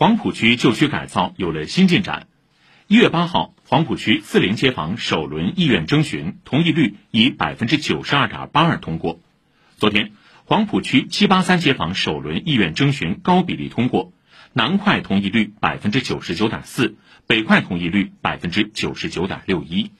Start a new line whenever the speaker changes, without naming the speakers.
黄浦区旧区改造有了新进展。一月八号，黄浦区四零街坊首轮意愿征询同意率以百分之九十二点八二通过。昨天，黄浦区七八三街坊首轮意愿征询高比例通过，南块同意率百分之九十九点四，北块同意率百分之九十九点六一。